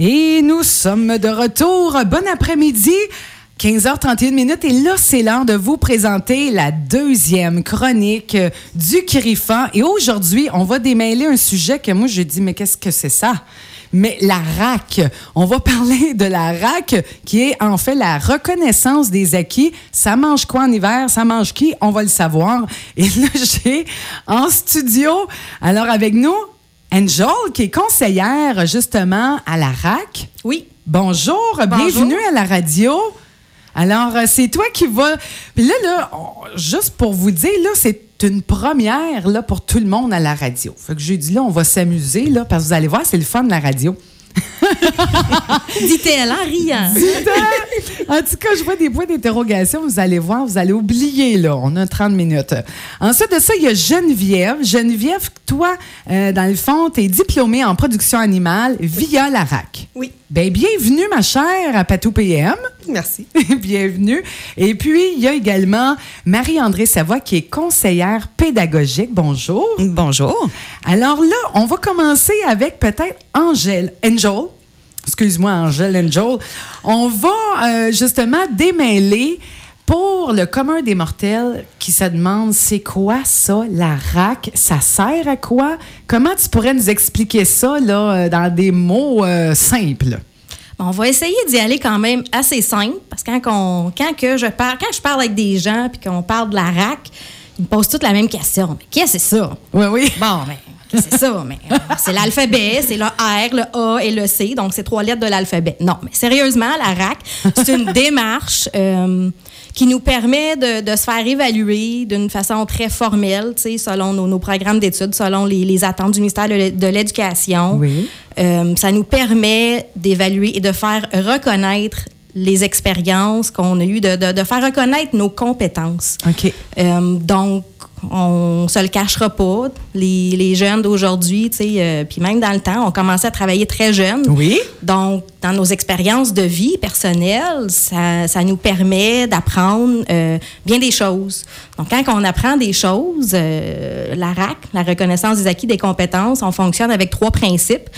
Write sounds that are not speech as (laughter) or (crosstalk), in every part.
Et nous sommes de retour. Bon après-midi. 15h31 minutes et là, c'est l'heure de vous présenter la deuxième chronique du Griffon. Et aujourd'hui, on va démêler un sujet que moi, je dis, mais qu'est-ce que c'est ça? Mais la RAC, on va parler de la RAC qui est en fait la reconnaissance des acquis. Ça mange quoi en hiver? Ça mange qui? On va le savoir. Et là, (laughs) j'ai en studio, alors avec nous, Angel, qui est conseillère justement à la RAC. Oui. Bonjour, bienvenue à la radio. Alors, euh, c'est toi qui vas. Puis là, là, juste pour vous dire, là, c'est une première là, pour tout le monde à la radio. Fait que j'ai dit là, on va s'amuser, là, parce que vous allez voir, c'est le fun de la radio. Dit-elle en riant. en tout cas, je vois des points d'interrogation. Vous allez voir, vous allez oublier, là. On a 30 minutes. Ensuite de ça, il y a Geneviève. Geneviève, toi, euh, dans le fond, tu es diplômée en production animale via la RAC. Oui. Ben, bienvenue, ma chère, à Patou PM. Merci. (laughs) bienvenue. Et puis, il y a également Marie-André Savoie, qui est conseillère pédagogique. Bonjour. Bonjour. Alors là, on va commencer avec peut-être Angèle. Angel. Excuse-moi, Angèle Angel. On va euh, justement démêler pour le commun des mortels qui se demande c'est quoi ça, la RAC? Ça sert à quoi? Comment tu pourrais nous expliquer ça là, euh, dans des mots euh, simples? on va essayer d'y aller quand même assez simple parce que quand, quand, que je, parle, quand je parle avec des gens puis qu'on parle de la RAC, ils me posent toutes la même question. qu'est-ce que c'est ça? Oui, oui. Bon, mais c'est ça, mais euh, c'est l'alphabet, c'est le R, le A et le C, donc c'est trois lettres de l'alphabet. Non, mais sérieusement, la RAC, c'est une (laughs) démarche euh, qui nous permet de, se faire évaluer d'une façon très formelle, selon nos, programmes d'études, selon les, attentes du ministère de l'Éducation. Oui. Euh, ça nous permet d'évaluer et de faire reconnaître les expériences qu'on a eues, de, de, faire reconnaître nos compétences. OK. donc, on se le cachera pas. Les, les jeunes d'aujourd'hui, tu sais, euh, puis même dans le temps, on commençait à travailler très jeunes. Oui. Donc, dans nos expériences de vie personnelles, ça, ça nous permet d'apprendre euh, bien des choses. Donc, quand on apprend des choses, euh, la RAC, la reconnaissance des acquis des compétences, on fonctionne avec trois principes.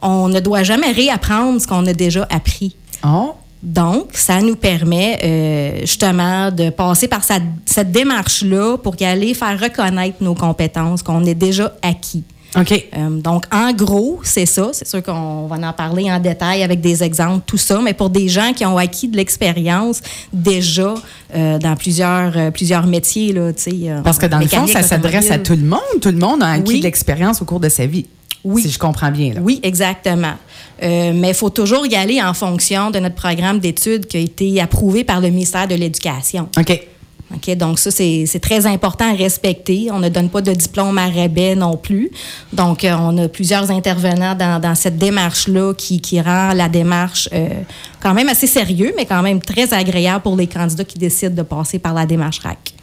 On ne doit jamais réapprendre ce qu'on a déjà appris. Oh. Donc, ça nous permet euh, justement de passer par cette démarche-là pour y aller faire reconnaître nos compétences qu'on a déjà acquis. OK. Euh, donc, en gros, c'est ça. C'est sûr qu'on va en parler en détail avec des exemples, tout ça. Mais pour des gens qui ont acquis de l'expérience déjà euh, dans plusieurs, plusieurs métiers, là, tu sais. Parce que dans le fond, ça s'adresse à tout le monde. Tout le monde a acquis de l'expérience au cours de sa vie. Oui. Si je comprends bien. Là. Oui, exactement. Euh, mais il faut toujours y aller en fonction de notre programme d'études qui a été approuvé par le ministère de l'Éducation. OK. OK, donc ça, c'est très important à respecter. On ne donne pas de diplôme à rabais non plus. Donc, euh, on a plusieurs intervenants dans, dans cette démarche-là qui, qui rend la démarche euh, quand même assez sérieux, mais quand même très agréable pour les candidats qui décident de passer par la démarche RAC.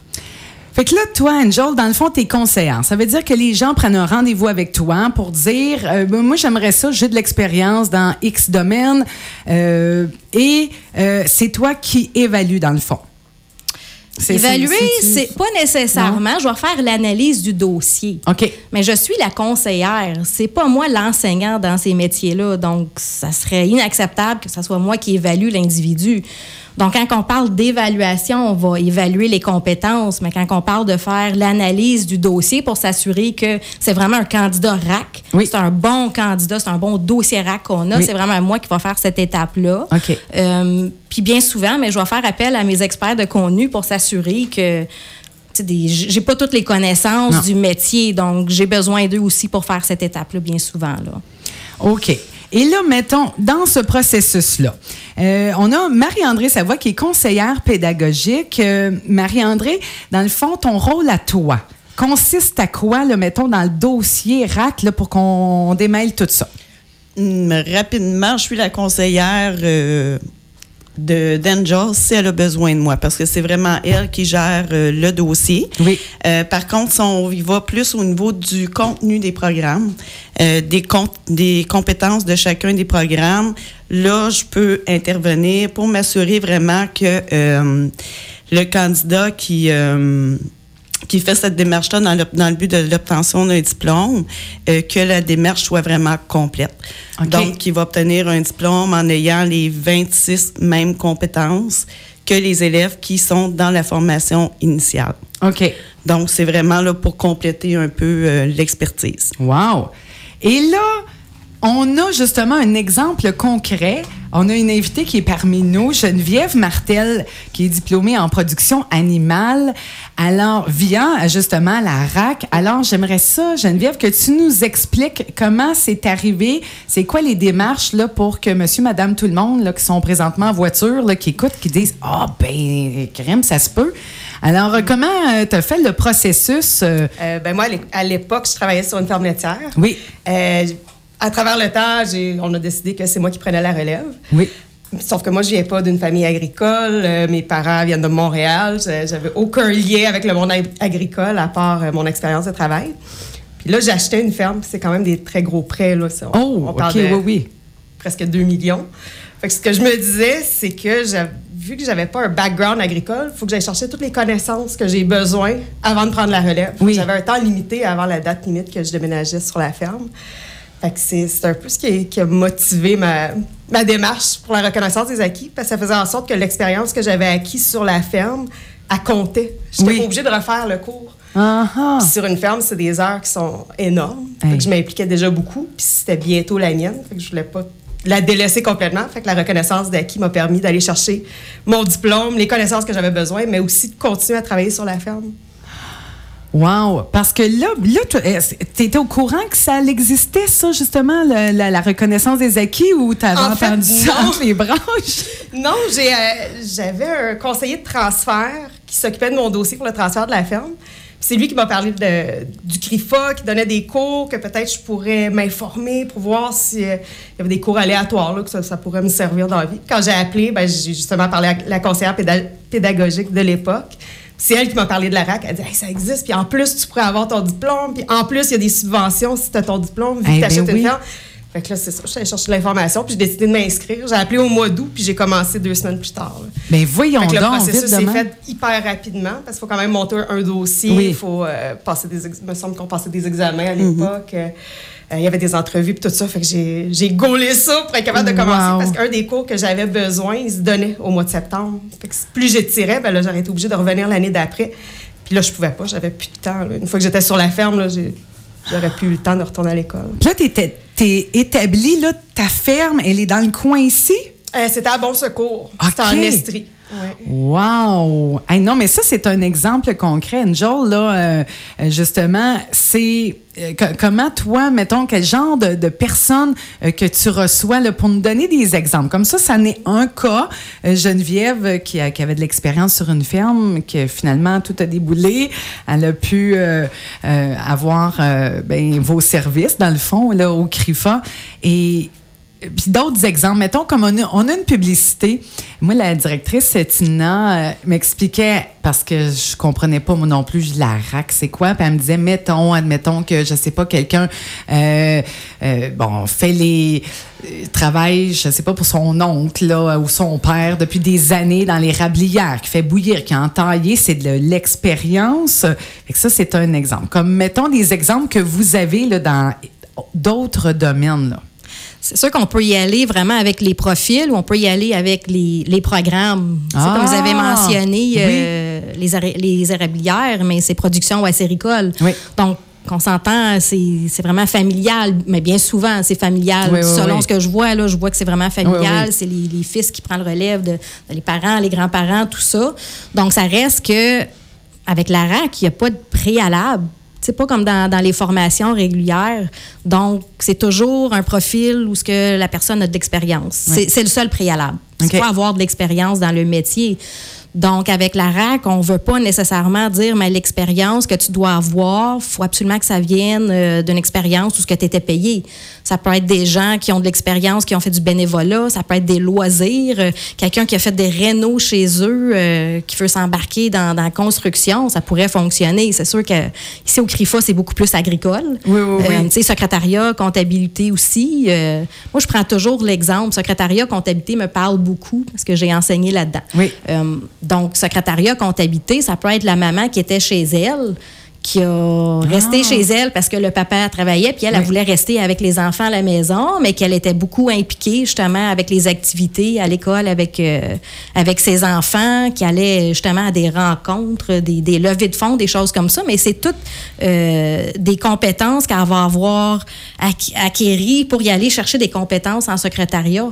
Fait que là, toi, Angel, dans le fond, tu es conseillère. Ça veut dire que les gens prennent un rendez-vous avec toi pour dire euh, ben, Moi, j'aimerais ça, j'ai de l'expérience dans X domaine. Euh, et euh, c'est toi qui évalues, dans le fond. Évaluer, c'est pas nécessairement. Je vais faire l'analyse du dossier. OK. Mais je suis la conseillère. C'est pas moi l'enseignant dans ces métiers-là. Donc, ça serait inacceptable que ce soit moi qui évalue l'individu. Donc, quand on parle d'évaluation, on va évaluer les compétences, mais quand on parle de faire l'analyse du dossier pour s'assurer que c'est vraiment un candidat RAC, c'est un bon candidat, c'est un bon dossier RAC qu'on a, c'est vraiment moi qui va faire cette étape-là. Euh, puis bien souvent, mais je vais faire appel à mes experts de contenu pour s'assurer que j'ai pas toutes les connaissances du métier, donc j'ai besoin d'eux aussi pour faire cette étape-là bien souvent. Là. OK. Et là, mettons, dans ce processus-là, euh, on a Marie-André Savoie qui est conseillère pédagogique. Euh, Marie-André, dans le fond, ton rôle à toi consiste à quoi, le mettons, dans le dossier RAC là, pour qu'on démêle tout ça? Hum, rapidement, je suis la conseillère euh, de d'Angel si elle a besoin de moi, parce que c'est vraiment elle qui gère euh, le dossier. Oui. Euh, par contre, si on y va plus au niveau du contenu des programmes, euh, des, des compétences de chacun des programmes, là, je peux intervenir pour m'assurer vraiment que le candidat qui qui fait cette démarche-là dans le, dans le but de l'obtention d'un diplôme, euh, que la démarche soit vraiment complète. OK. Donc, qui va obtenir un diplôme en ayant les 26 mêmes compétences que les élèves qui sont dans la formation initiale. OK. Donc, c'est vraiment là pour compléter un peu euh, l'expertise. Wow. Et là, on a justement un exemple concret. On a une invitée qui est parmi nous, Geneviève Martel, qui est diplômée en production animale, alors via justement la RAC. Alors, j'aimerais ça, Geneviève, que tu nous expliques comment c'est arrivé, c'est quoi les démarches là, pour que monsieur, madame, tout le monde là, qui sont présentement en voiture, là, qui écoutent, qui disent Ah, ben, crème, ça se peut. Alors, euh, comment tu as fait le processus? euh, Euh, ben moi, à l'é- à l'époque, je travaillais sur une ferme laitière. oui, Euh, à travers le temps, on a décidé que c'est moi qui prenais la relève. oui. Sauf que moi, je viens pas d'une famille agricole. Euh, mes parents viennent de Montréal. J'avais aucun lien avec le monde ag- agricole à part euh, mon expérience de travail. Puis là, acheté une ferme. C'est quand même des très gros prêts. Là. Ça, on- Oh, on OK, parle de oui, oui. presque 2 millions. Fait que ce que je me disais, c'est que vu que j'avais pas un background agricole, il faut que j'aille chercher toutes les connaissances que j'ai besoin avant de prendre la relève. Oui. J'avais un temps limité avant la date limite que je déménageais sur la ferme. Fait que c'est un peu ce qui, a- qui a motivé ma, ma démarche pour la reconnaissance des acquis, parce que ça faisait en sorte que l'expérience que j'avais acquise sur la ferme, elle comptait. Je n'étais Oui. pas obligée de refaire le cours. Puis sur une ferme, c'est des heures qui sont énormes. Fait Hey. que je m'impliquais déjà beaucoup. Puis c'était bientôt la mienne. Fait que je voulais pas la délaisser complètement. Fait que la reconnaissance d'acquis m'a permis d'aller chercher mon diplôme, les connaissances que j'avais besoin, mais aussi de continuer à travailler sur la ferme. Wow! Parce que là, là tu étais au courant que ça existait, ça, justement, le- la, la reconnaissance des acquis, ou tu avais En fait, entendu ça non. (laughs) entre les branches? Non, j'ai, euh, j'avais un conseiller de transfert qui s'occupait de mon dossier pour le transfert de la ferme. C'est lui qui m'a parlé de, du CRIFA, qui donnait des cours, que peut-être je pourrais m'informer pour voir s'il y avait des cours aléatoires, là, que ça, ça pourrait me servir dans la vie. Quand j'ai appelé, ben, j'ai justement parlé à la conseillère péda- pédagogique de l'époque. C'est elle qui m'a parlé de la RAC. Elle dit Hey, ça existe, puis en plus, tu pourrais avoir ton diplôme, puis en plus, il y a des subventions si tu as ton diplôme, vu Eh que tu achètes ben oui. une ferme. Fait que là, c'est ça. Je suis allée chercher de l'information, puis j'ai décidé de m'inscrire. J'ai appelé au mois d'août, puis j'ai commencé deux semaines plus tard. là. Ben voyons Fait que le donc, processus s'est fait hyper rapidement parce qu'il faut quand même monter un, dossier. Oui. Il faut euh, passer des... ex- me semble qu'on passait des examens à l'époque. Euh, euh, il y avait des entrevues puis tout ça. Fait que j'ai, gaulé ça pour être capable de commencer Wow. parce qu'un des cours que j'avais besoin, il se donnait au mois de septembre. Fait que plus j'étirais, ben là, j'aurais été obligée de revenir l'année d'après. Puis là, je pouvais pas. J'avais plus de temps. là. Une fois que j'étais sur la ferme, j'aurais plus eu le temps de retourner à l'école. Là, t'étais- t'es établi, là, ta ferme, elle est dans le coin ici? Euh, c'était à Bon Secours. C'était en. Estrie. Wow! Hey, non, mais ça, c'est un exemple concret. Joel, là, euh, euh, justement, c'est euh, co- comment toi, mettons, quel genre de, de personnes euh, que tu reçois là, pour nous donner des exemples. Comme ça, ça n'est un cas. Geneviève, qui, qui avait de l'expérience sur une ferme, que finalement, tout a déboulé. Elle a pu euh, avoir ben, vos services, dans le fond, là, au CRIFA. Et puis d'autres exemples, mettons comme on a, une publicité. Moi, la directrice Tina euh, m'expliquait parce que je comprenais pas moi non plus la rac, c'est quoi? Puis elle me disait, mettons, admettons que je sais pas quelqu'un, euh, euh, bon, fait les euh, travaille, je sais pas pour son oncle là, ou son père depuis des années dans les rablières, qui fait bouillir, qui a entaillé, c'est de l'expérience. Que ça, c'est un exemple. Comme mettons des exemples que vous avez là dans d'autres domaines là. C'est sûr qu'on peut y aller vraiment avec les profils ou on peut y aller avec les, les programmes. C'est Ah, comme vous avez mentionné oui. euh, les, ara- les érablières, mais c'est production acéricole. Oui. Donc, on s'entend, c'est c'est vraiment familial, mais bien souvent, c'est familial. Oui, oui, Selon oui. ce que je vois, là, je vois que c'est vraiment familial. C'est les, les fils qui prennent le relève de, de les parents, les grands-parents, tout ça. Donc, ça reste que avec la RAC, il n'y a pas de préalable. C'est pas comme dans, dans les formations régulières. Donc, c'est toujours un profil où ce que la personne a de l'expérience. C'est- C'est le seul préalable. C'est pas avoir de l'expérience dans le métier. Donc, avec la RAC, on veut pas nécessairement dire, mais l'expérience que tu dois avoir, faut absolument que ça vienne euh, d'une expérience où ce que tu étais payé. Ça peut être des gens qui ont de l'expérience, qui ont fait du bénévolat. Ça peut être des loisirs. Euh, Quelqu'un qui a fait des rénaux chez eux, euh, qui veut s'embarquer dans, dans la construction, ça pourrait fonctionner. C'est sûr que ici au CRIFA, c'est beaucoup plus agricole. Oui, oui, oui. Euh, tu sais, secrétariat, comptabilité aussi. Moi, je prends toujours l'exemple. Secrétariat, comptabilité me parle beaucoup parce que j'ai enseigné là-dedans. Oui. Donc, secrétariat, comptabilité, ça peut être la maman qui était chez elle qui a resté chez elle parce que le papa travaillait, puis elle, elle Oui. voulait rester avec les enfants à la maison, mais qu'elle était beaucoup impliquée justement avec les activités à l'école avec, euh, avec ses enfants, qui allait justement à des rencontres, des, des levées de fonds, des choses comme ça. Mais c'est toutes euh, des compétences qu'elle va avoir acquéries pour y aller chercher des compétences en secrétariat.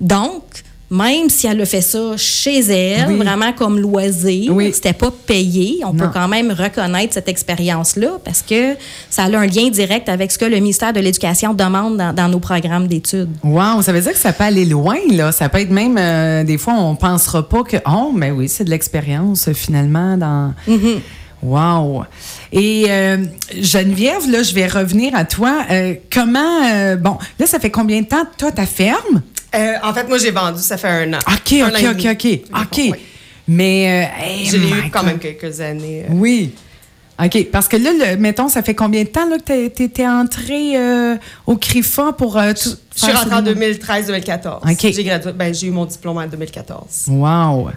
Donc, même si elle a fait ça chez elle, Oui. vraiment comme loisir, Oui. c'était pas payé, on peut quand même reconnaître cette expérience-là parce que ça a un lien direct avec ce que le ministère de l'Éducation demande dans, dans nos programmes d'études. Wow, ça veut dire que ça peut aller loin, là. Ça peut être même, euh, des fois, on pensera pas que, oh, mais oui, c'est de l'expérience, finalement, dans. Wow. Et euh, Geneviève, là, je vais revenir à toi. Euh, comment, euh, bon, là, ça fait combien de temps, toi, ta ferme? Euh, en fait, moi, j'ai vendu, ça fait un an. OK, Un OK, OK. OK. OK. Mais. euh, hey, Je l'ai eu quand même quelques années. euh. Oui. OK. Parce que là, le- mettons, ça fait combien de temps là, que tu étais entré euh, au CRIFA pour. tout- Je suis rentrée en ce- 2013-2014. OK. J'ai ben, j'ai eu mon diplôme en 2014. Wow.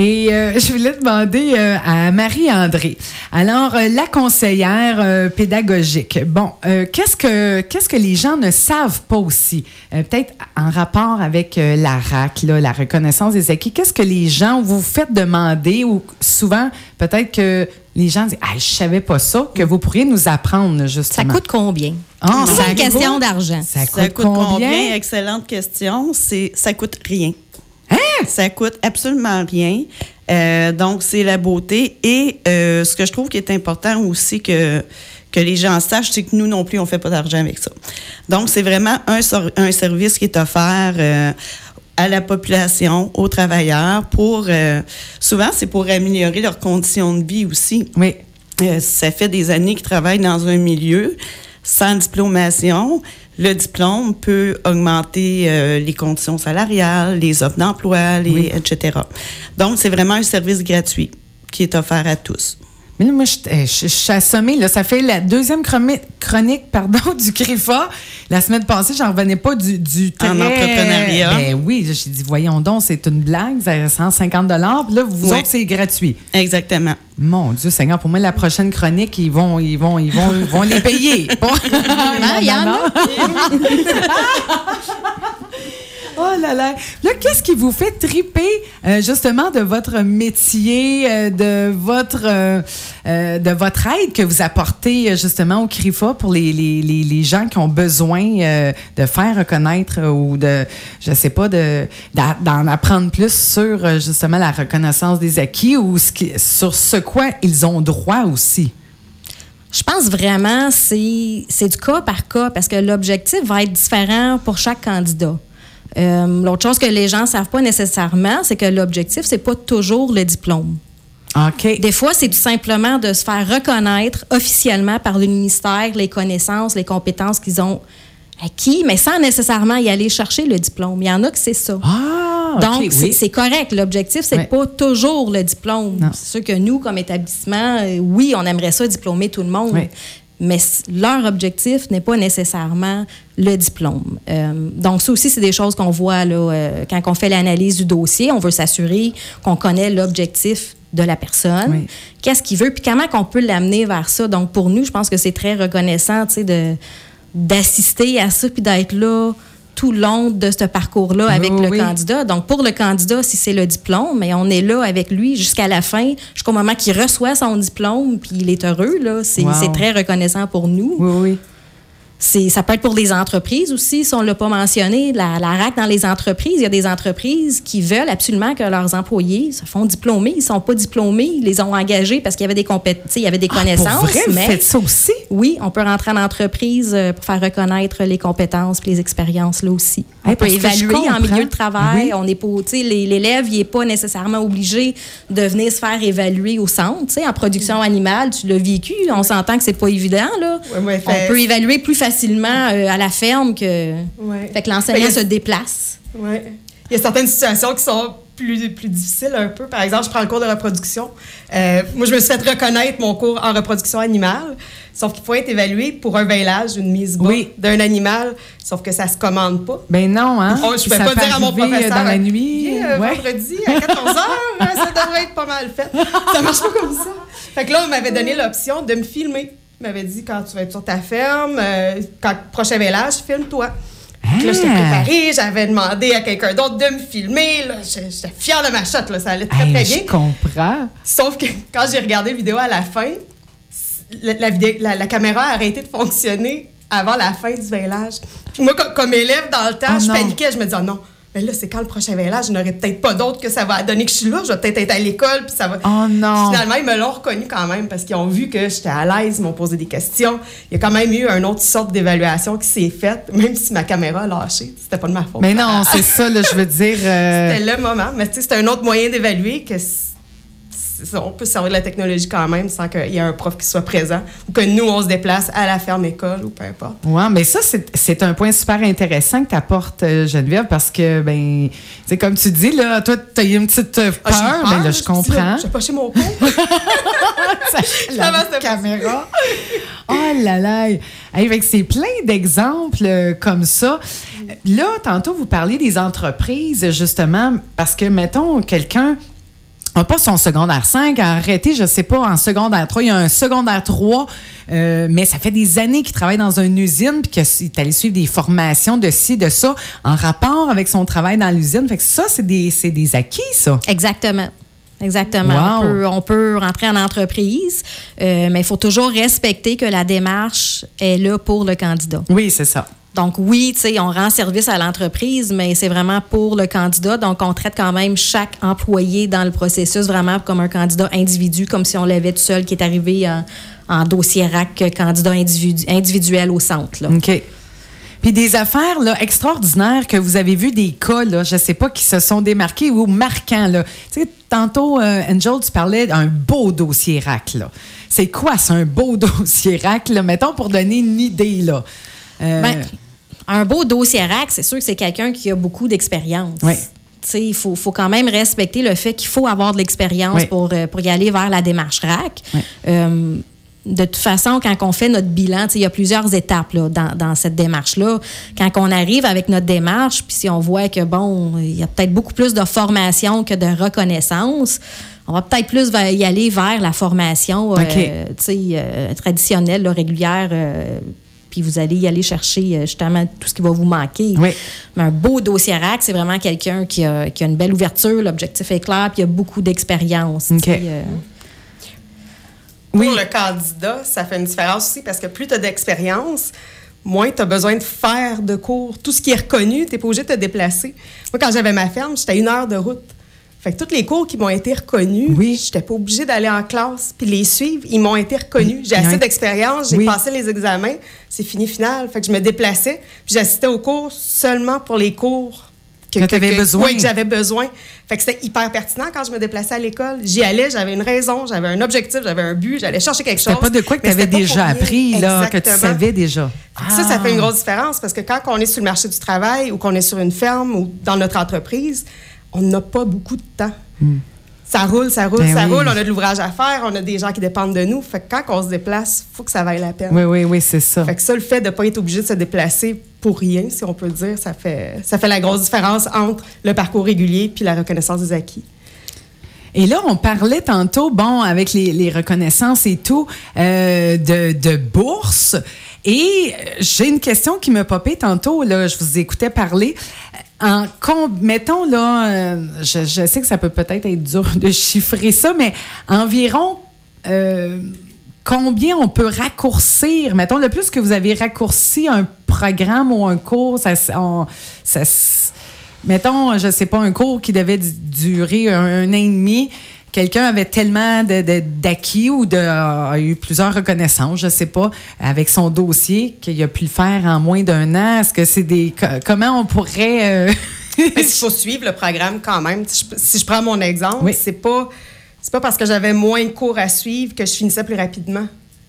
Et euh, je voulais demander euh, à Marie-André. Alors, euh, la conseillère euh, pédagogique. Bon, euh, qu'est-ce que qu'est-ce que les gens ne savent pas aussi? Euh, Peut-être en rapport avec euh, la RAC, là, la reconnaissance des acquis. Qu'est-ce que les gens vous faites demander ou souvent, peut-être que les gens disent, ah, je savais pas ça, que vous pourriez nous apprendre Ça justement. coûte combien? Ah, c'est ça une question d'argent. Ça coûte, Ça coûte combien? combien? Excellente question. C'est, ça coûte rien. Hein? Ça coûte absolument rien. Euh, donc, c'est la beauté. Et euh, ce que je trouve qui est important aussi que, que les gens sachent, c'est que nous non plus, on fait pas d'argent avec ça. Donc, c'est vraiment un, un service qui est offert euh, à la population, aux travailleurs, pour... euh, souvent, c'est pour améliorer leurs conditions de vie aussi. Oui. Euh, ça fait des années qu'ils travaillent dans un milieu sans diplomation. Le diplôme peut augmenter euh, les conditions salariales, les offres d'emploi, les- Oui. etc. Donc, c'est vraiment un service gratuit qui est offert à tous. Mais là, moi, je, je- je suis assommée. Là, ça fait la deuxième chronique (laughs) pardon, du CRIFA. La semaine passée, j'en revenais pas du, du très... En entrepreneuriat. Ben oui, j'ai dit, voyons donc, c'est une blague, c'est 150 Puis là, vous Oui. autres, c'est gratuit. Exactement. Mon Dieu Seigneur, pour moi, la prochaine chronique, ils vont, ils vont, ils vont, ils vont les payer. (laughs) Bon. Il y en a. (laughs) Oh là là. Là, qu'est-ce qui vous fait triper euh, justement de votre métier, euh, de votre euh, de votre aide que vous apportez justement au CRIFA pour les, les, les, gens qui ont besoin de faire reconnaître ou de je sais pas de d'en apprendre plus sur justement la reconnaissance des acquis ou ce qui- sur ce quoi ils ont droit aussi? Je pense vraiment c'est c'est du cas par cas parce que l'objectif va être différent pour chaque candidat. Euh, L'autre chose que les gens ne savent pas nécessairement, c'est que l'objectif, c'est pas toujours le diplôme. OK. Des fois, c'est tout simplement de se faire reconnaître officiellement par le ministère les connaissances, les compétences qu'ils ont acquis, mais sans nécessairement y aller chercher le diplôme. Il y en a que c'est ça. Ah, OK, Donc, oui. c'est correct. L'objectif, c'est Ouais. pas toujours le diplôme. C'est sûr que nous, comme établissement, euh, oui, on aimerait ça diplômer tout le monde. Mais leur objectif n'est pas nécessairement le diplôme. Euh, donc, ça aussi, c'est des choses qu'on voit là, euh, quand on fait l'analyse du dossier. On veut s'assurer qu'on connaît l'objectif de la personne, Oui. qu'est-ce qu'il veut, puis comment qu'on peut l'amener vers ça. Donc, pour nous, je pense que c'est très reconnaissant, tu sais, de d'assister à ça puis d'être là tout le long de ce parcours-là avec Oui, le oui. candidat. Donc, pour le candidat, si c'est le diplôme, mais on est là avec lui jusqu'à la fin, jusqu'au moment qu'il reçoit son diplôme, puis il est heureux. Là, c'est, Wow. c'est très reconnaissant pour nous. Oui, oui. Ça peut être pour des entreprises aussi, si on ne l'a pas mentionné. La, la RAC dans les entreprises, il y a des entreprises qui veulent absolument que leurs employés se font diplômer. Ils ne sont pas diplômés, ils les ont engagés parce qu'il y avait des compétences, il y avait des Ah, connaissances. pour vrai, vous mais faites ça aussi? oui, on peut rentrer en entreprise euh, pour faire reconnaître les compétences et les expériences là aussi. On peut évaluer en milieu de travail. Oui. On est pas, l'élève, il n'est pas nécessairement obligé de venir se faire évaluer au centre. En production animale, tu l'as vécu. On s'entend que c'est pas évident là. On peut évaluer plus facilement euh, à la ferme que. Fait que l'enseignant Ben, se déplace. Il y a certaines situations qui sont plus, plus difficiles un peu. Par exemple, je prends le cours de reproduction. Euh, moi, je me suis fait reconnaître mon cours en reproduction animale, sauf qu'il faut être évalué pour un veillage, une mise bas Oui. d'un animal, sauf que ça se commande pas. Ben non, hein? Oh, je ne peux pas dire à mon arriver, professeur. Dans la nuit. Viens, euh, ouais. vendredi à 14 h, ça devrait être pas mal fait. Ça marche pas comme ça. Fait que là, on m'avait donné l'option de me filmer. Il m'avait dit quand tu vas être sur ta ferme, euh, quand prochain village, filme-toi. Là, j'étais Ah. préparée, j'avais demandé à quelqu'un d'autre de me filmer. J'étais fière de ma shot, là. ça allait très, Hey, très je bien. comprends. Sauf que quand j'ai regardé la vidéo à la fin, la, la vidéo- la- la caméra a arrêté de fonctionner avant la fin du veillage. Puis moi, co- comme élève dans le temps, Oh je paniquais. Je me disais, oh non, mais là, c'est quand le prochain veillage? Je n'aurai peut-être pas d'autre que ça va donner que je suis là. Je vais peut-être être à l'école, puis ça va. Oh non. Finalement, ils me l'ont reconnu quand même parce qu'ils ont vu que j'étais à l'aise, ils m'ont posé des questions. Il y a quand même eu une autre sorte d'évaluation qui s'est faite, même si ma caméra a lâché. C'était pas de ma faute. Mais non, c'est ça, là, je veux dire. euh, (laughs) C'était le moment. Mais tu sais, c'est un autre moyen d'évaluer que on peut se servir de la technologie quand même sans qu'il y ait un prof qui soit présent ou que nous, on se déplace à la ferme école ou peu importe. Ouais, mais ça, c'est- un point super intéressant que tu apportes, Geneviève, parce que, ben, c'est comme tu dis, là, toi, tu as eu une petite euh, peur, Ah, j'ai mais là, je comprends. J'ai chez mon cours. (laughs) (laughs) la Comment ça caméra. Oh là là. Que c'est plein d'exemples euh, comme ça. Là, tantôt, vous parliez des entreprises, justement, parce que, mettons, quelqu'un pas son secondaire 5, a arrêté, je sais pas, en secondaire 3. Il y a un secondaire 3, euh, mais ça fait des années qu'il travaille dans une usine, puis qu'il est allé suivre des formations de ci, de ça, en rapport avec son travail dans l'usine. Fait que ça, c'est des, des acquis, ça. Exactement. Exactement. Wow. On, peut, on peut rentrer en entreprise, euh, mais il faut toujours respecter que la démarche est là pour le candidat. Oui, c'est ça. Donc oui, tu sais, on rend service à l'entreprise, mais c'est vraiment pour le candidat. Donc on traite quand même chaque employé dans le processus vraiment comme un candidat individu, comme si on l'avait tout seul qui est arrivé en, en dossier RAC, candidat individu- individuel au centre. là. OK. Puis des affaires là, extraordinaires que vous avez vu des cas, là, je sais pas, qui se sont démarqués ou marquants. Là. Tu sais, tantôt, euh, Angel, tu parlais d'un beau dossier RAC. C'est quoi, c'est un beau (laughs) dossier RAC, là? Mettons, pour donner une idée. Là. Euh, Ben, un beau dossier RAC, c'est sûr que c'est quelqu'un qui a beaucoup d'expérience. Oui. Il faut, faut quand même respecter le fait qu'il faut avoir de l'expérience Oui. pour, euh, pour y aller vers la démarche RAC. Oui. Euh, de toute façon, quand on fait notre bilan, il y a plusieurs étapes là, dans, dans cette démarche-là. Quand on arrive avec notre démarche, puis si on voit que, bon, il y a peut-être beaucoup plus de formation que de reconnaissance, on va peut-être plus y aller vers la formation euh, OK. tu sais, euh, traditionnelle, là, régulière. Puis vous allez y aller chercher euh, justement tout ce qui va vous manquer. Oui. Mais un beau dossier RAC, c'est vraiment quelqu'un qui a, qui a une belle ouverture, l'objectif est clair, puis il a beaucoup d'expérience. tu OK. sais, euh. Oui. Pour le candidat, ça fait une différence aussi parce que plus tu as d'expérience, moins tu as besoin de faire de cours. Tout ce qui est reconnu, tu n'es pas obligé de te déplacer. Moi, quand j'avais ma ferme, j'étais à une heure de route. Fait que tous les cours qui m'ont été reconnus, Oui. j'étais pas obligée d'aller en classe puis les suivre. Ils m'ont été reconnus. J'ai assez d'expérience, j'ai Oui. passé les examens, c'est fini final. Fait que je me déplaçais puis j'assistais aux cours seulement pour les cours Que t'avais besoin. Oui, que j'avais besoin. Fait que c'était hyper pertinent quand je me déplaçais à l'école. J'y allais, j'avais une raison, j'avais un objectif, j'avais un but, j'allais chercher quelque chose. C'était pas de quoi que tu avais déjà appris, là, que tu savais déjà. Ça, ça Ah. fait une grosse différence parce que quand on est sur le marché du travail ou qu'on est sur une ferme ou dans notre entreprise, on n'a pas beaucoup de temps. Ça roule, ça roule, Ben ça oui. roule. On a de l'ouvrage à faire, on a des gens qui dépendent de nous. Fait que quand on se déplace, il faut que ça vaille la peine. Oui, oui, oui, c'est ça. Fait que ça, le fait de ne pas être obligé de se déplacer pour rien, si on peut le dire, ça fait, ça fait la grosse différence entre le parcours régulier puis la reconnaissance des acquis. Et là, on parlait tantôt, bon, avec les, les reconnaissances et tout, euh, de, de bourse. Et euh, j'ai une question qui me popait tantôt, là, je vous écoutais parler. En, com- mettons, là, euh, je, sais que ça peut peut-être être dur (laughs) de chiffrer ça, mais environ euh, combien on peut raccourcir, mettons, le plus que vous avez raccourci un programme ou un cours, ça, on- mettons, je sais pas, un cours qui devait du- durer un an et demi, quelqu'un avait tellement d'acquis ou de, a eu plusieurs reconnaissances, je sais pas, avec son dossier qu'il a pu le faire en moins d'un an. Est-ce que c'est des... co- Comment on pourrait... euh, (laughs) Mais il faut suivre le programme quand même. Si je, si je prends mon exemple, Oui. c'est pas c'est pas parce que j'avais moins de cours à suivre que je finissais plus rapidement.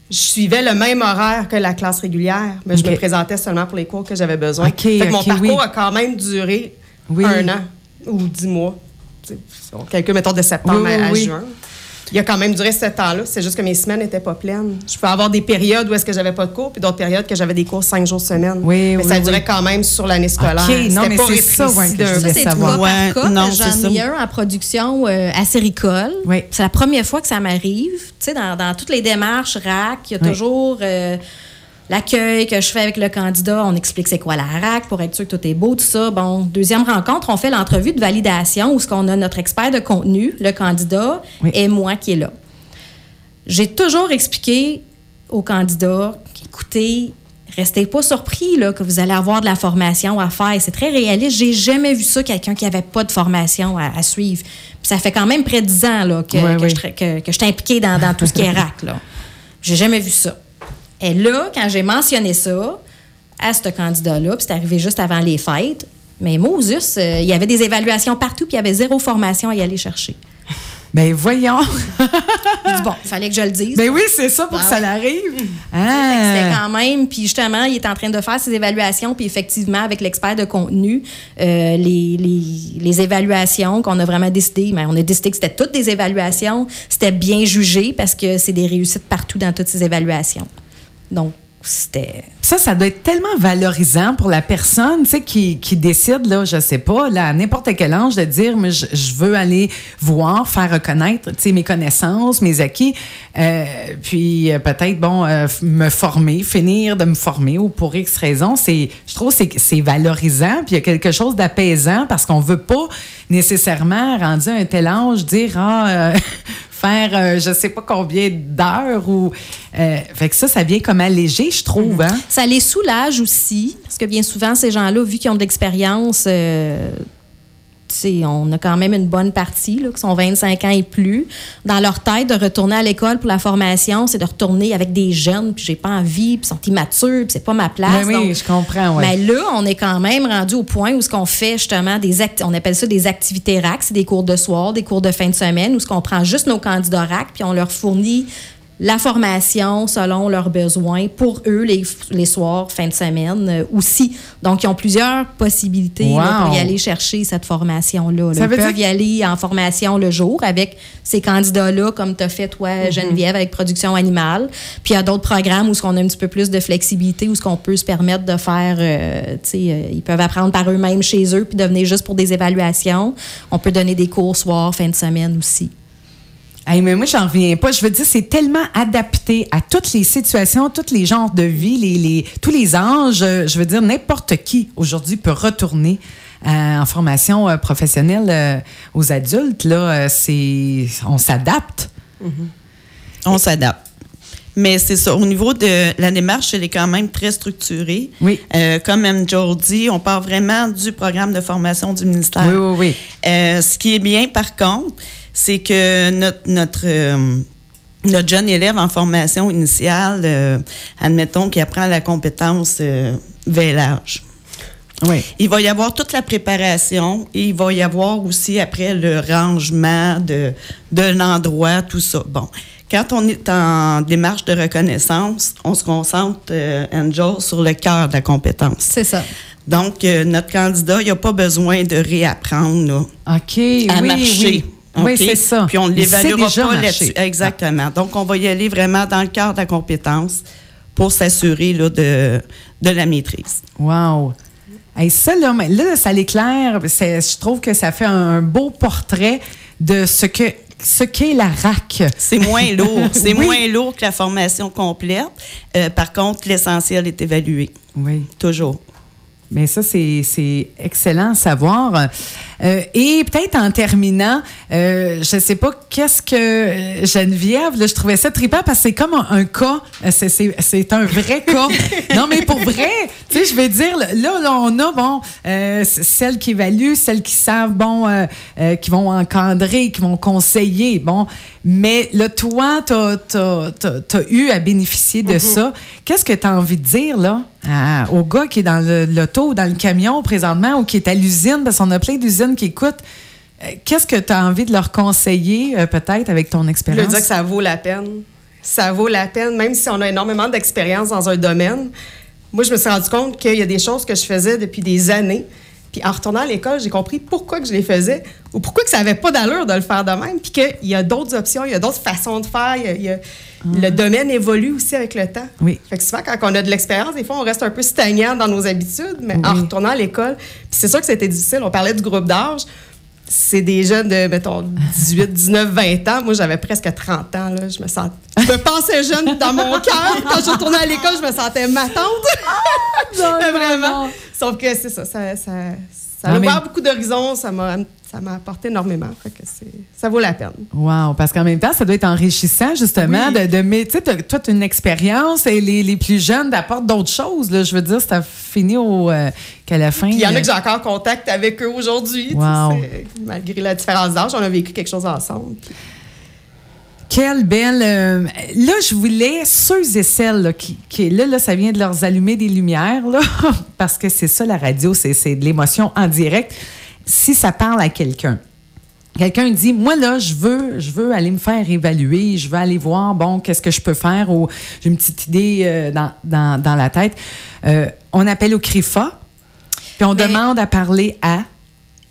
je suivais le même horaire que la classe régulière, mais je me présentais seulement pour les cours que j'avais besoin. Fait que mon parcours oui. a quand même duré Oui. un an ou dix mois. On calcule, mettons, de septembre Oui, oui, à, à oui. juin. Il a quand même duré ce temps-là. C'est juste que mes semaines n'étaient pas pleines. Je peux avoir des périodes où est-ce que j'avais pas de cours, puis d'autres périodes que j'avais des cours cinq jours semaine. Oui, mais oui, ça oui. durait quand même sur l'année scolaire. Ok, non, mais c'est ça, ouais, que je Ça, c'est cas Ouais, par cas. non, c'est J'en ai ça. un en production euh, à Séricole. Oui. C'est la première fois que ça m'arrive. Tu sais, dans, dans toutes les démarches RAC, il y a Oui. toujours euh, l'accueil que je fais avec le candidat. On explique c'est quoi la RAC pour être sûr que tout est beau, tout ça. Bon, deuxième rencontre, on fait l'entrevue de validation où ce qu'on a notre expert de contenu, le candidat, Oui. et moi qui est là. J'ai toujours expliqué aux candidats, écoutez, restez pas surpris là, que vous allez avoir de la formation à faire. C'est très réaliste. J'ai jamais vu ça, quelqu'un qui avait pas de formation à, à suivre. Puis ça fait quand même près de 10 ans là, que, Ouais, que ouais. je, que, que je suis impliquée dans, dans tout ce qui est RAC. Là. J'ai jamais vu ça. Et là, quand j'ai mentionné ça à ce candidat-là, puis c'est arrivé juste avant les fêtes, mais Moses, euh, il y avait des évaluations partout, puis il y avait zéro formation à y aller chercher. (laughs) Ben voyons. (laughs) Dit, bon, il fallait que je le dise. ben oui, c'est ça pour que ça ouais. l'arrive. C'était Ah. quand même, puis justement, il est en train de faire ses évaluations, puis effectivement, avec l'expert de contenu, euh, les, les, les évaluations qu'on a vraiment décidé, mais on a décidé que c'était toutes des évaluations, c'était bien jugé parce que c'est des réussites partout dans toutes ces évaluations. Donc, c'était. Ça, ça doit être tellement valorisant pour la personne, tu sais, qui, qui décide, là, je sais pas, là, n'importe quel âge, de dire, mais je, veux aller voir, faire reconnaître, tu sais, mes connaissances, mes acquis, euh, puis euh, peut-être, bon, euh, me former, finir de me former ou pour X raison. C'est, je trouve, c'est, c'est valorisant, puis il y a quelque chose d'apaisant parce qu'on veut pas nécessairement, rendu à un tel âge, dire, ah, faire euh, je sais pas combien d'heures ou euh, fait que ça ça vient comme alléger je trouve hein. Ça les soulage aussi, parce que bien souvent, ces gens-là, vu qu'ils ont de l'expérience, euh, on a quand même une bonne partie, là, qui sont 25 ans et plus. Dans leur tête, de retourner à l'école pour la formation, c'est de retourner avec des jeunes, puis j'ai pas envie, puis ils sont immatures, puis c'est pas ma place. Ben oui, Donc, je comprends, ouais. Mais là, on est quand même rendu au point où ce qu'on fait justement des acti- on appelle ça des activités RAC, c'est des cours de soir, des cours de fin de semaine, où ce qu'on prend juste nos candidats RAC, puis on leur fournit la formation selon leurs besoins pour eux les, les soirs, fin de semaine euh, aussi. Donc, ils ont plusieurs possibilités là, Wow. pour y aller chercher cette formation-là. là. Ils peuvent dire- y aller en formation le jour avec ces candidats-là, comme tu as fait toi, Mm-hmm. Geneviève, avec Production Animale. Puis il y a d'autres programmes où ce qu'on a un petit peu plus de flexibilité, où ce qu'on peut se permettre de faire, euh, tu sais, euh, ils peuvent apprendre par eux-mêmes chez eux, puis de venir juste pour des évaluations. On peut donner des cours soir, fin de semaine aussi. Hey, mais moi, j'en reviens pas. Je veux dire, c'est tellement adapté à toutes les situations, tous les genres de vie, les, les- tous les âges. Je veux dire, n'importe qui aujourd'hui peut retourner euh, en formation euh, professionnelle euh, aux adultes. Là, c'est, on s'adapte. On s'adapte. Mais c'est ça. Au niveau de la démarche, elle est quand même très structurée. Oui. Euh, comme M. dit, on part vraiment du programme de formation du ministère. Oui, oui, oui. Euh, ce qui est bien, par contre, c'est que notre, notre, euh, notre jeune élève en formation initiale, euh, admettons qu'il apprend la compétence euh, vélage. Oui. Il va y avoir toute la préparation et il va y avoir aussi après le rangement de, de l'endroit, tout ça. Bon, quand on est en démarche de reconnaissance, on se concentre, euh, Angel, sur le cœur de la compétence. C'est ça. Donc, euh, notre candidat, il n'a pas besoin de réapprendre là, OK. à oui, marcher. Oui, Oui, c'est ça. Puis on ne l'évaluera pas là-dessus. Exactement. Donc, on va y aller vraiment dans le cœur de la compétence pour s'assurer de, de la maîtrise. Wow. Hey, ça, là, là, ça l'éclaire. Je trouve que ça fait un beau portrait de ce que ce qu'est la RAC. C'est moins (laughs) lourd. C'est Oui. moins lourd que la formation complète. Euh, par contre, l'essentiel est évalué. Oui. Toujours. Mais ça, c'est c'est excellent à savoir. Euh, et peut-être en terminant, euh, je sais pas qu'est-ce que euh, Geneviève, là, je trouvais ça trippant parce que c'est comme un, un cas, euh, c'est- c'est c'est un vrai cas. (laughs) non, mais pour vrai, tu sais, je vais dire, là, là, on a, bon, euh, celles qui évaluent, celles qui savent, bon, euh, euh, qui vont encadrer, qui vont conseiller, bon. Mais là, toi, tu as, eu à bénéficier de ça. Qu'est-ce que tu as envie de dire, là, à- au gars qui est dans le- l'auto ou dans le camion présentement ou qui est à l'usine, parce qu'on a plein d'usines qui écoutent. Euh, Qu'est-ce que tu as envie de leur conseiller, euh, peut-être, avec ton Je veux expérience? dire que ça vaut la peine. ça vaut la peine, même si on a énormément d'expérience dans un domaine. Moi, je me suis rendu compte qu'il y a des choses que je faisais depuis des années. Puis en retournant à l'école, j'ai compris pourquoi que je les faisais ou pourquoi que ça n'avait pas d'allure de le faire de même. Puis qu'il y a d'autres options, il y a d'autres façons de faire. il y a- Le domaine évolue aussi avec le temps. Oui. Fait que souvent, quand on a de l'expérience, des fois, on reste un peu stagnant dans nos habitudes, mais en retournant à l'école, puis c'est sûr que c'était difficile. On parlait du groupe d'âge. C'est des jeunes de, mettons, 18, 19, 20 ans. Moi, j'avais presque 30 ans. Là. Je me sens... Je me pensais jeune dans mon cœur. Quand je retournais à l'école, je me sentais ma tante. (laughs) Mais vraiment. Sauf que c'est ça. Ça, ça, ça a ouvert beaucoup d'horizons. Ça m'a, ça m'a apporté énormément. Fait que ça vaut la peine. Wow, parce qu'en même temps, ça doit être enrichissant, justement, Oui. de, de tu sais, toi, tu as une expérience et les, les plus jeunes apportent d'autres choses. Là. Je veux dire, ça finit au, euh, qu'à la fin. Il y en euh, a que j'ai encore contact avec eux aujourd'hui. Wow. Malgré la différence d'âge, on a vécu quelque chose ensemble. Puis- Quelle belle. euh, là, je voulais ceux et celles là, qui, qui- là, là, ça vient de leur allumer des lumières, là, (laughs) parce que c'est ça la radio, c'est de l'émotion en direct. Si ça parle à quelqu'un, quelqu'un dit, moi là, je veux, je veux aller me faire évaluer, je veux aller voir, bon, qu'est-ce que je peux faire, ou j'ai une petite idée euh, dans, dans, dans la tête. Euh, on appelle au CRIFA, puis on Mais- demande à parler à.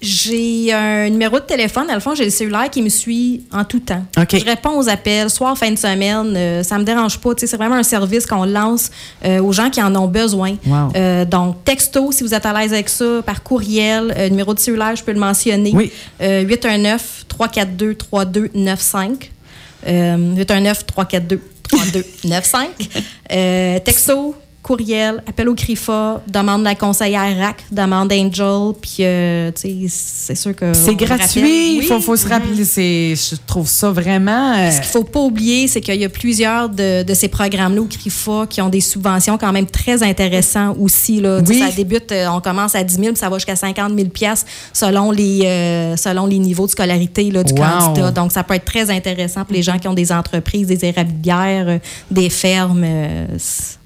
J'ai un numéro de téléphone. Dans le fond, j'ai le cellulaire qui me suit en tout temps. Je réponds aux appels, soir, fin de semaine. euh, ça me dérange pas. C'est vraiment un service qu'on lance euh, aux gens qui en ont besoin. Wow. Euh, donc, texto, si vous êtes à l'aise avec ça, par courriel, euh, numéro de cellulaire, je peux le mentionner. Oui. Euh, 819-342-3295. Euh, 819-342-3295. (laughs) Euh, texto, courriel, appel au CRIFA, demande de la conseillère RAC, demande Angel, puis euh, c'est sûr que... C'est gratuit, il Oui. faut, faut se rappeler. c'est- Je trouve ça vraiment. euh, Ce qu'il faut pas oublier, c'est qu'il y a plusieurs de, de ces programmes-là au CRIFA qui ont des subventions quand même très intéressantes aussi. Là. Oui. Ça débute, euh, on commence à 10 000 puis ça va jusqu'à 50 000 piastres selon les, euh, selon les niveaux de scolarité là, du Wow. candidat. Donc, ça peut être très intéressant pour les gens qui ont des entreprises, des érablières, des fermes.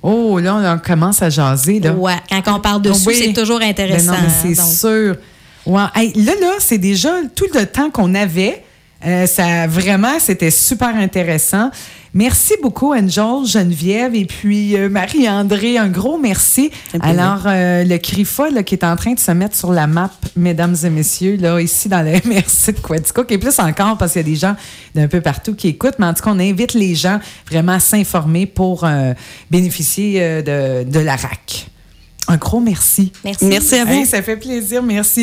Oh, là, on commence à jaser. Là. ouais. Quand on parle dessus, Oui. c'est toujours Ben intéressant. non, mais c'est sûr. Ouais. Hey, là, là, c'est déjà tout le temps qu'on avait. Euh, ça vraiment, c'était super intéressant. Merci beaucoup, Angel, Geneviève et puis euh, Marie-André. Un gros merci. Alors, euh, le CRIFA là, qui est en train de se mettre sur la map, mesdames et messieurs, là, ici dans le (laughs) MRC de Quatico, qui est plus encore parce qu'il y a des gens d'un peu partout qui écoutent, mais en tout cas, on invite les gens vraiment à s'informer pour euh, bénéficier euh, de, de la RAC. Un gros merci. Merci. Merci à vous. Hey, ça fait plaisir, merci.